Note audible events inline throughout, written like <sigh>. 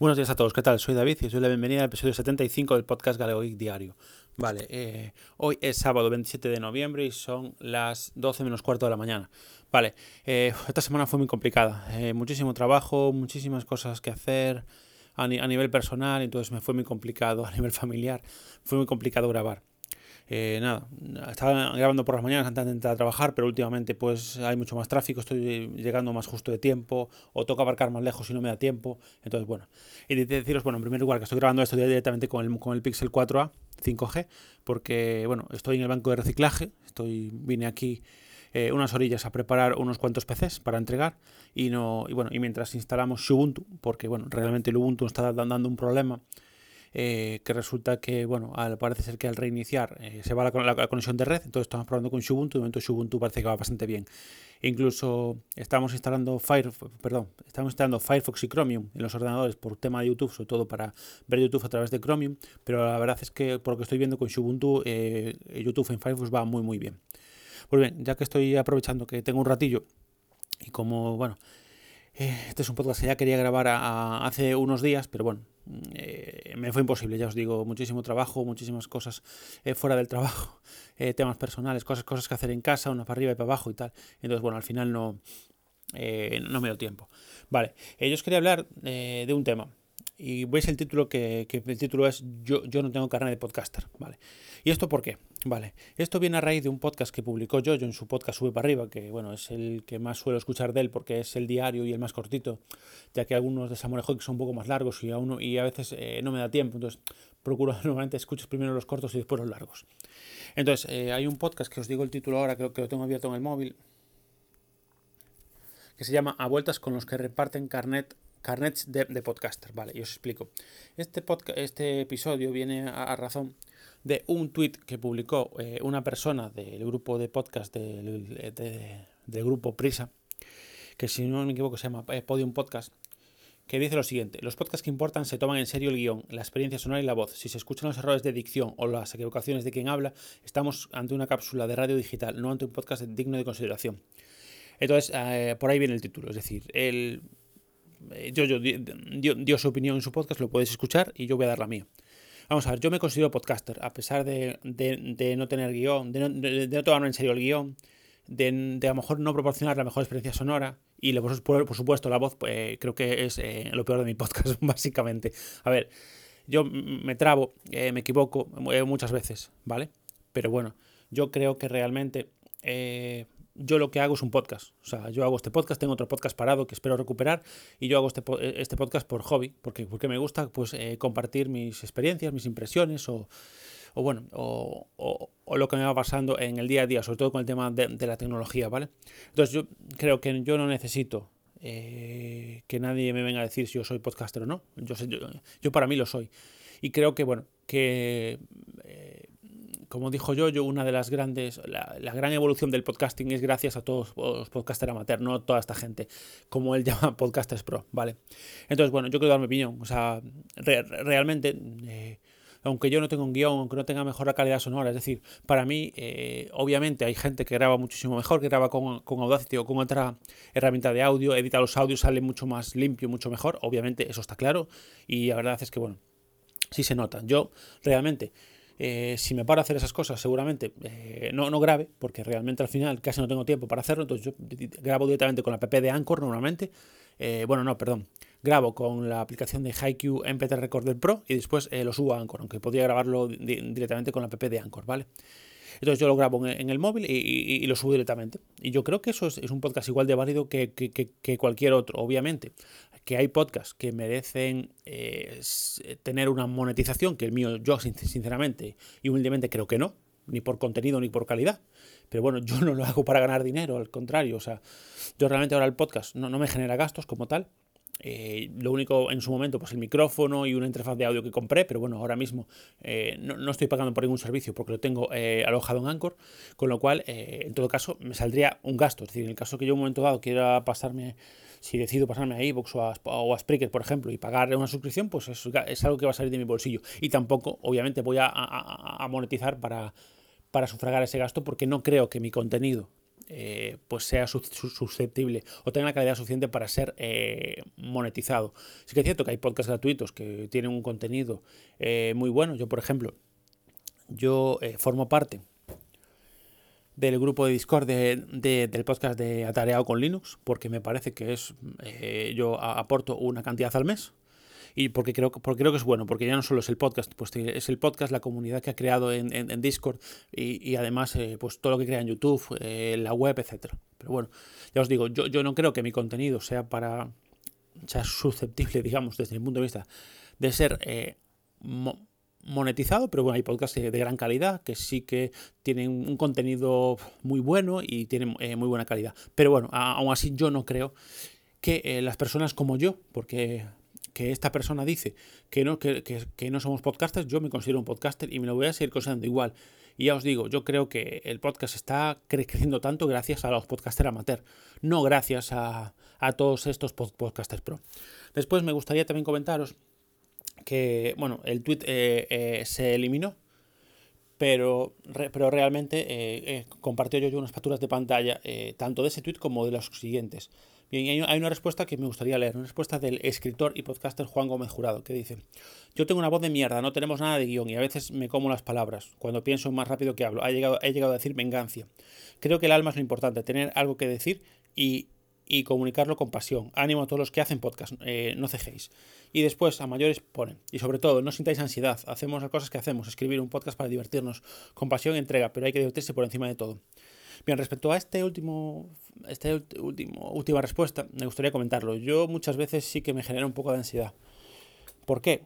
Buenos días a todos, ¿qué tal? Soy David y os doy la bienvenida al episodio 75 del podcast Galeoic Diario. Vale, eh, hoy es sábado 27 de noviembre y son las 12 menos cuarto de la mañana. Vale, eh, esta semana fue muy complicada, eh, muchísimo trabajo, muchísimas cosas que hacer a, a nivel personal, entonces me fue muy complicado, a nivel familiar, fue muy complicado grabar. Eh, nada, estaba grabando por las mañanas antes de entrar a trabajar, pero últimamente pues hay mucho más tráfico, estoy llegando más justo de tiempo, o toca abarcar más lejos y no me da tiempo. Entonces, bueno, y deciros, bueno, en primer lugar que estoy grabando esto directamente con el, con el Pixel 4a 5G, porque, bueno, estoy en el banco de reciclaje, estoy, vine aquí eh, unas orillas a preparar unos cuantos PCs para entregar y no y bueno y mientras instalamos Ubuntu porque bueno realmente el Ubuntu está dando un problema eh, que resulta que, bueno, al, parece ser que al reiniciar eh, se va la, conexión de red, entonces estamos probando con Ubuntu, de momento Ubuntu parece que va bastante bien. Incluso estamos instalando Firefox, perdón, estamos instalando Firefox y Chromium en los ordenadores por tema de YouTube, sobre todo para ver YouTube a través de Chromium, pero la verdad es que por lo que estoy viendo con Ubuntu, eh, YouTube en Firefox va muy muy bien. Pues bien, ya que estoy aprovechando que tengo un ratillo y como, bueno, este es un podcast que ya quería grabar hace unos días, pero bueno, eh, me fue imposible, ya os digo, muchísimo trabajo, muchísimas cosas eh, fuera del trabajo, <laughs> eh, temas personales, cosas, cosas que hacer en casa, una para arriba y para abajo y tal. Entonces, bueno, al final no, no me dio tiempo. Vale, yo os quería hablar de un tema y veis el título que, el título es yo, yo no tengo carne de podcaster, ¿vale? ¿Y esto por qué? Vale, esto viene a raíz de un podcast que publicó yo, yo en su podcast Sube para arriba, que bueno, es el que más suelo escuchar de él porque es el diario y el más cortito, ya que algunos de Samuel Hawking son un poco más largos y a, uno, y a veces eh, no me da tiempo, entonces procuro <laughs> normalmente escuchar primero los cortos y después los largos. Entonces, eh, hay un podcast que os digo el título ahora, creo que lo tengo abierto en el móvil, que se llama A vueltas con los que reparten carnet carnets de, podcaster. Vale, y os explico. Este, podcast, este episodio viene a, razón de un tweet que publicó eh, una persona del grupo de podcast del, grupo Prisa, que si no me equivoco se llama eh, Podium Podcast, que dice lo siguiente, los podcasts que importan se toman en serio el guion, la experiencia sonora y la voz. Si se escuchan los errores de dicción o las equivocaciones de quien habla, estamos ante una cápsula de radio digital, no ante un podcast digno de consideración. Entonces, eh, por ahí viene el título, es decir, el yo, yo dio, su opinión en su podcast, lo podéis escuchar y yo voy a dar la mía. Vamos a ver, yo me considero podcaster, a pesar de, no tener guion, de no, de, tomarme en serio el guion, de, a lo mejor no proporcionar la mejor experiencia sonora y por, por supuesto la voz pues, creo que es eh, lo peor de mi <laughs> podcast, básicamente. A ver, yo me trabo, eh, me equivoco muchas veces, ¿vale? Pero bueno, yo creo que realmente yo lo que hago es un podcast. O sea, yo hago este podcast, tengo otro podcast parado que espero recuperar y yo hago este, eh, este podcast por hobby, porque, porque me gusta pues eh, compartir mis experiencias, mis impresiones o, o bueno, o, o, lo que me va pasando en el día a día, sobre todo con el tema de, la tecnología, ¿vale? Entonces yo creo que yo no necesito eh, que nadie me venga a decir si yo soy podcaster o no. Yo, yo, yo para mí lo soy. Y creo que, bueno, que como dijo yo, yo una de las grandes, la, gran evolución del podcasting es gracias a todos los podcasters amateur, no toda esta gente, como él <laughs> llama podcasters pro, ¿vale? Entonces, bueno, yo quiero dar mi opinión, o sea, realmente, eh, aunque yo no tenga un guion, aunque no tenga mejor la calidad sonora, es decir, para mí, eh, obviamente hay gente que graba muchísimo mejor, que graba con, con Audacity o con otra herramienta de audio, edita los audios, sale mucho más limpio, mucho mejor, obviamente eso está claro, y la verdad es que, bueno, sí se nota. Yo, realmente, eh, si me paro a hacer esas cosas, seguramente eh, no, no grabe, porque realmente al final casi no tengo tiempo para hacerlo, entonces yo grabo directamente con la app de Anchor normalmente. Eh, bueno, no, perdón. Grabo con la aplicación de HiQ MP3 Recorder Pro y después lo subo a Anchor, aunque podría grabarlo directamente con la app de Anchor, ¿vale? Entonces yo lo grabo en, el móvil y, lo subo directamente. Y yo creo que eso es, un podcast igual de válido que, cualquier otro, obviamente. Que hay podcasts que merecen eh, tener una monetización, que el mío yo sinceramente y humildemente creo que no, ni por contenido ni por calidad. Pero bueno, yo no lo hago para ganar dinero, al contrario. O sea, yo realmente ahora el podcast no, no me genera gastos como tal. Eh, lo único en su momento, pues el micrófono y una interfaz de audio que compré, pero bueno, ahora mismo eh, no, estoy pagando por ningún servicio porque lo tengo eh, alojado en Anchor, con lo cual, en todo caso, me saldría un gasto. Es decir, en el caso que yo en un momento dado quiera pasarme, si decido pasarme a iVoox o a, o Spreaker, por ejemplo, y pagar una suscripción, pues es, algo que va a salir de mi bolsillo. Y tampoco, obviamente, voy a, monetizar para, para sufragar ese gasto porque no creo que mi contenido eh, pues sea susceptible o tenga la calidad suficiente para ser eh, monetizado. Sí que es cierto que hay podcasts gratuitos que tienen un contenido eh, muy bueno. Yo, por ejemplo, yo formo parte del grupo de Discord del podcast de Atareado con Linux, porque me parece que es yo aporto una cantidad al mes y porque creo, porque creo que es bueno, porque ya no solo es el podcast, pues es el podcast, la comunidad que ha creado en, en, Discord y, y además eh, pues todo lo que crea en YouTube, eh, la web, etcétera. Pero bueno, ya os digo, yo, yo no creo que mi contenido sea para sea susceptible, <laughs> digamos, desde mi punto de vista, de ser eh, monetizado, pero bueno, hay podcasts de, gran calidad que sí que tienen un contenido muy bueno y tienen muy buena calidad. Pero bueno, aún así yo no creo que las personas como yo, porque que esta persona dice que no, que, no somos podcasters, yo me considero un podcaster y me lo voy a seguir considerando igual. Y ya os digo, yo creo que el podcast está creciendo tanto gracias a los podcasters amateur, no gracias a, todos estos podcasters pro. Después me gustaría también comentaros que, bueno, el tweet eh, eh, se eliminó, pero, pero realmente eh, compartió yo unas capturas de pantalla, tanto de ese tweet como de los siguientes. Bien, hay una respuesta que me gustaría leer, una respuesta del escritor y podcaster Juan Gómez Jurado, que dice, yo tengo una voz de mierda, no tenemos nada de guion y a veces me como las palabras, cuando pienso más rápido que hablo, he llegado, he llegado a decir vengancia. Creo que el alma es lo importante, tener algo que decir y, y comunicarlo con pasión. Ánimo a todos los que hacen podcast, eh, no cejéis. Y después, a mayores ponen, y sobre todo, no sintáis ansiedad, hacemos las cosas que hacemos, escribir un podcast para divertirnos, con pasión entrega, pero hay que divertirse por encima de todo. Bien, respecto a este último, este último, última respuesta, me gustaría comentarlo. Yo muchas veces sí que me genera un poco de ansiedad. ¿Por qué?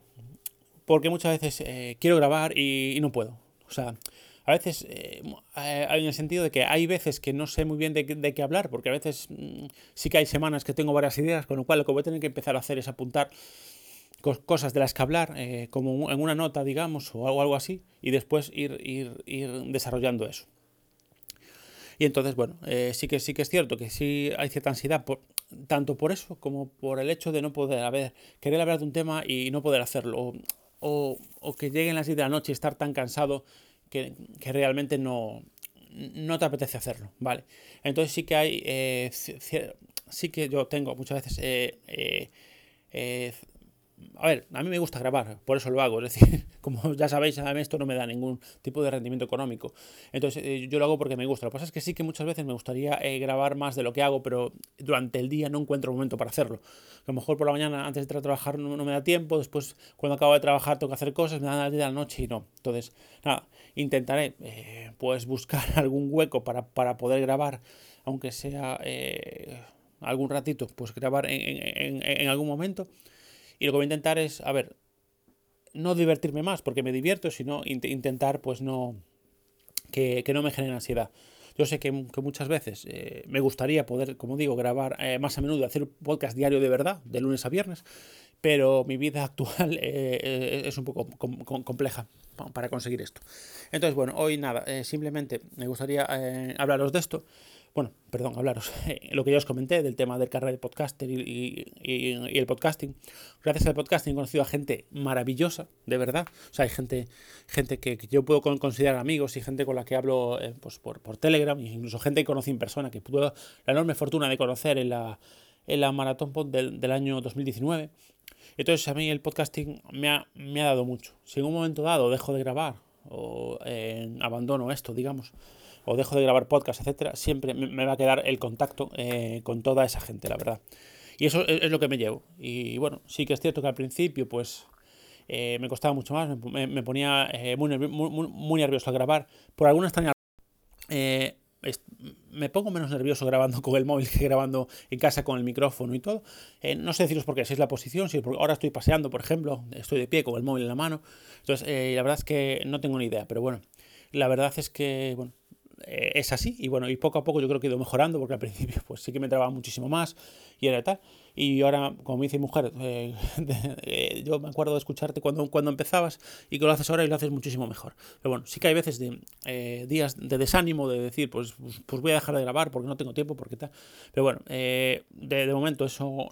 Porque muchas veces eh, quiero grabar y, no puedo. O sea, a veces eh, en el sentido de que hay veces que no sé muy bien de, de, qué hablar, porque a veces mm, sí que hay semanas que tengo varias ideas, con lo cual lo que voy a tener que empezar a hacer es apuntar cosas de las que hablar, eh, como en una nota, digamos, o algo, algo así, y después ir, ir, ir desarrollando eso. Y entonces, bueno, eh, sí, que, sí que es cierto que sí hay cierta ansiedad, por, tanto por eso como por el hecho de no poder haber, querer hablar de un tema y no poder hacerlo. O, o, que lleguen las 10 de la noche y estar tan cansado que, que, realmente no, no te apetece hacerlo, ¿vale? Entonces sí que hay, eh, sí que yo tengo muchas veces eh, a ver, a mí me gusta grabar, por eso lo hago. Es decir, <laughs> como ya sabéis, a mí esto no me da ningún tipo de rendimiento económico. Entonces, eh, yo lo hago porque me gusta. Lo que pasa es que sí que muchas veces me gustaría eh, grabar más de lo que hago, pero durante el día no encuentro momento para hacerlo. A lo mejor por la mañana, antes de trabajar, no, me da tiempo. Después, cuando acabo de trabajar, tengo que hacer cosas, me dan la de la noche y no. Entonces, nada, intentaré eh, pues buscar <laughs> algún hueco para, para poder grabar, aunque sea algún ratito, pues grabar en, en, en algún momento. Y lo que voy a intentar es, a ver, no divertirme más porque me divierto, sino intentar pues no que, no me genere ansiedad. Yo sé que, muchas veces eh, me gustaría poder, como digo, grabar eh, más a menudo, hacer un podcast diario de verdad, de lunes a viernes, pero mi vida actual <laughs> eh, es un poco compleja para conseguir esto. Entonces, bueno, hoy nada, simplemente me gustaría hablaros de esto bueno, perdón, hablaros, <laughs> lo que ya os comenté del tema del carrera de podcaster y, el podcasting. Gracias al podcasting he conocido a gente maravillosa, de verdad. O sea, hay gente, gente que, yo puedo considerar amigos y gente con la que hablo eh, pues por, por Telegram, incluso gente que conocí en persona, que pude la enorme fortuna de conocer en la, en la Maratón Pod del, del año 2019. Entonces a mí el podcasting me ha, me ha dado mucho. Si en un momento dado dejo de grabar o eh, abandono esto, digamos, o dejo de grabar podcast, etcétera, siempre me va a quedar el contacto eh, con toda esa gente, la verdad. Y eso es, lo que me llevo. Y bueno, sí que es cierto que al principio, pues eh, me costaba mucho más, me, ponía eh, muy, muy, nervioso al grabar. Por alguna extraña me pongo menos nervioso grabando con el móvil <laughs> que grabando en casa con el micrófono y todo. no sé deciros por qué, si es la posición, si es porque ahora estoy paseando, por ejemplo, estoy de pie con el móvil en la mano. Entonces, la verdad es que no tengo ni idea, pero bueno, la verdad es que, bueno, eh, es así y bueno, y poco a poco yo creo que he ido mejorando porque al principio pues sí que me trababa muchísimo más y era tal. Y ahora, como me dice mujer, eh, <laughs> eh, yo me acuerdo de escucharte cuando, cuando empezabas y que lo haces ahora y lo haces muchísimo mejor. Pero bueno, sí que hay veces de días de desánimo de decir, pues, pues, pues voy a dejar de grabar porque no tengo tiempo, porque tal. Pero bueno, de, de momento eso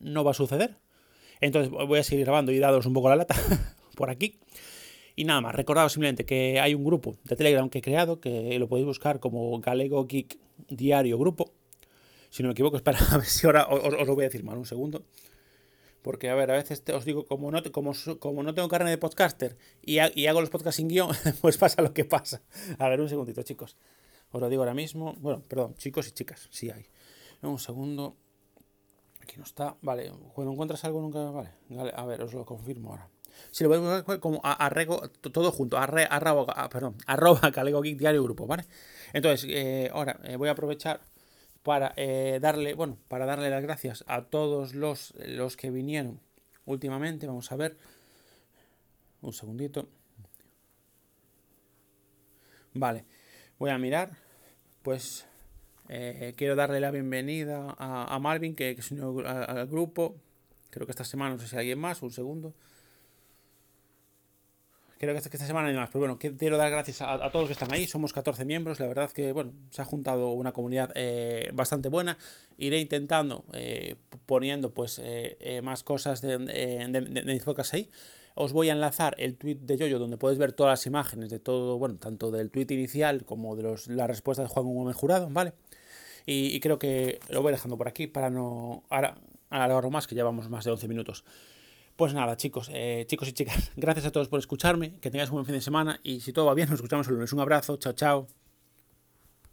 no va a suceder. Entonces voy a seguir grabando y dados un poco la lata <laughs> por aquí. Y nada más, recordaos simplemente que hay un grupo de Telegram que he creado, que lo podéis buscar como Galego Geek Diario Grupo. Si no me equivoco, espera, <laughs> a ver si ahora os, lo voy a decir mal, un segundo. Porque, a ver, a veces te, os digo, como no, como, como no tengo carne de podcaster y, hago los podcasts sin guion, <laughs> pues pasa lo que pasa. A ver, un segundito, chicos. Os lo digo ahora mismo. Bueno, perdón, chicos y chicas, sí hay. Un segundo. Aquí no está. Vale, cuando encuentras algo nunca. Vale a ver, os lo confirmo ahora. Si lo voy a como arrego, todo junto, arre, arroba, perdón, <laughs> arroba Calego Geek Diario Grupo, ¿vale? Entonces, eh, ahora eh, voy a aprovechar para eh, darle, bueno, para darle las gracias a todos los, los que vinieron últimamente. Vamos a ver. Un segundito. Vale, voy a mirar. Pues quiero darle la bienvenida a, a Marvin, que, que se unió al, al grupo. Creo que esta semana, no sé si hay alguien más, un segundo creo que esta, que esta semana hay más. Pero bueno, quiero dar gracias a, a, todos los que están ahí. Somos 14 miembros. La verdad que, bueno, se ha juntado una comunidad eh, bastante buena. Iré intentando, eh, poniendo pues eh, eh más cosas de, de, de, de, mis podcasts ahí. Os voy a enlazar el tweet de Yoyo donde puedes ver todas las imágenes de todo, bueno, tanto del tweet inicial como de los, la respuesta de Juan Gómez Jurado, ¿vale? Y, y, creo que lo voy dejando por aquí para no ahora alargarlo más, que llevamos más de 11 minutos. Pues nada, chicos, eh, chicos y chicas, <laughs> gracias a todos por escucharme, que tengáis un buen fin de semana y si todo va bien, nos escuchamos el lunes. Un abrazo, chao, chao.